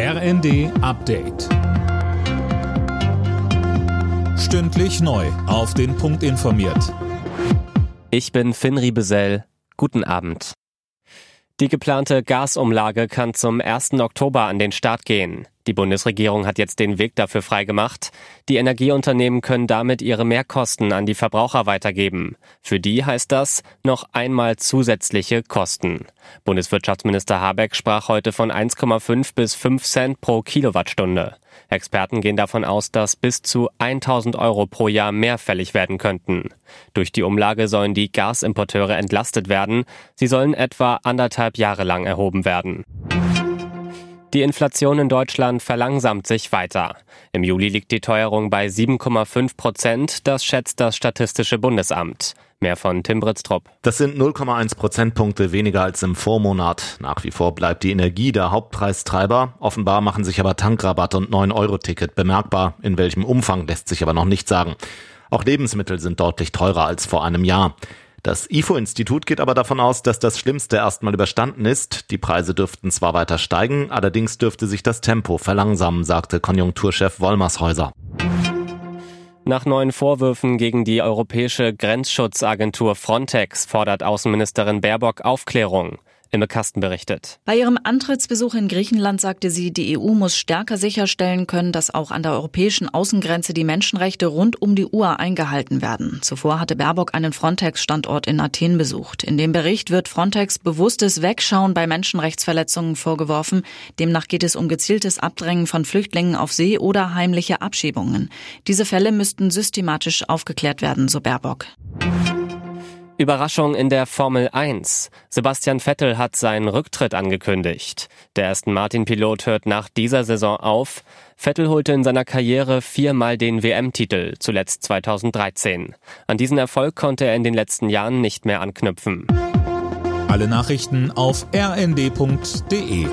RND Update. Stündlich neu. Auf den Punkt informiert. Ich bin Finn Riebesell. Guten Abend. Die geplante Gasumlage kann zum 1. Oktober an den Start gehen. Die Bundesregierung hat jetzt den Weg dafür freigemacht. Die Energieunternehmen können damit ihre Mehrkosten an die Verbraucher weitergeben. Für die heißt das noch einmal zusätzliche Kosten. Bundeswirtschaftsminister Habeck sprach heute von 1,5 bis 5 Cent pro Kilowattstunde. Experten gehen davon aus, dass bis zu 1000 Euro pro Jahr mehr fällig werden könnten. Durch die Umlage sollen die Gasimporteure entlastet werden. Sie sollen etwa anderthalb Jahre lang erhoben werden. Die Inflation in Deutschland verlangsamt sich weiter. Im Juli liegt die Teuerung bei 7,5 Prozent, das schätzt das Statistische Bundesamt. Mehr von Tim Britztrup. Das sind 0,1 Prozentpunkte weniger als im Vormonat. Nach wie vor bleibt die Energie der Hauptpreistreiber. Offenbar machen sich aber Tankrabatt und 9-Euro-Ticket bemerkbar. In welchem Umfang lässt sich aber noch nicht sagen. Auch Lebensmittel sind deutlich teurer als vor einem Jahr. Das IFO-Institut geht aber davon aus, dass das Schlimmste erstmal überstanden ist. Die Preise dürften zwar weiter steigen, allerdings dürfte sich das Tempo verlangsamen, sagte Konjunkturchef Wollmershäuser. Nach neuen Vorwürfen gegen die europäische Grenzschutzagentur Frontex fordert Außenministerin Baerbock Aufklärung. Imme Kasten berichtet. Bei ihrem Antrittsbesuch in Griechenland sagte sie, die EU muss stärker sicherstellen können, dass auch an der europäischen Außengrenze die Menschenrechte rund um die Uhr eingehalten werden. Zuvor hatte Baerbock einen Frontex-Standort in Athen besucht. In dem Bericht wird Frontex bewusstes Wegschauen bei Menschenrechtsverletzungen vorgeworfen. Demnach geht es um gezieltes Abdrängen von Flüchtlingen auf See oder heimliche Abschiebungen. Diese Fälle müssten systematisch aufgeklärt werden, so Baerbock. Überraschung in der Formel 1. Sebastian Vettel hat seinen Rücktritt angekündigt. Der Aston Martin-Pilot hört nach dieser Saison auf. Vettel holte in seiner Karriere viermal den WM-Titel, zuletzt 2013. An diesen Erfolg konnte er in den letzten Jahren nicht mehr anknüpfen. Alle Nachrichten auf rnd.de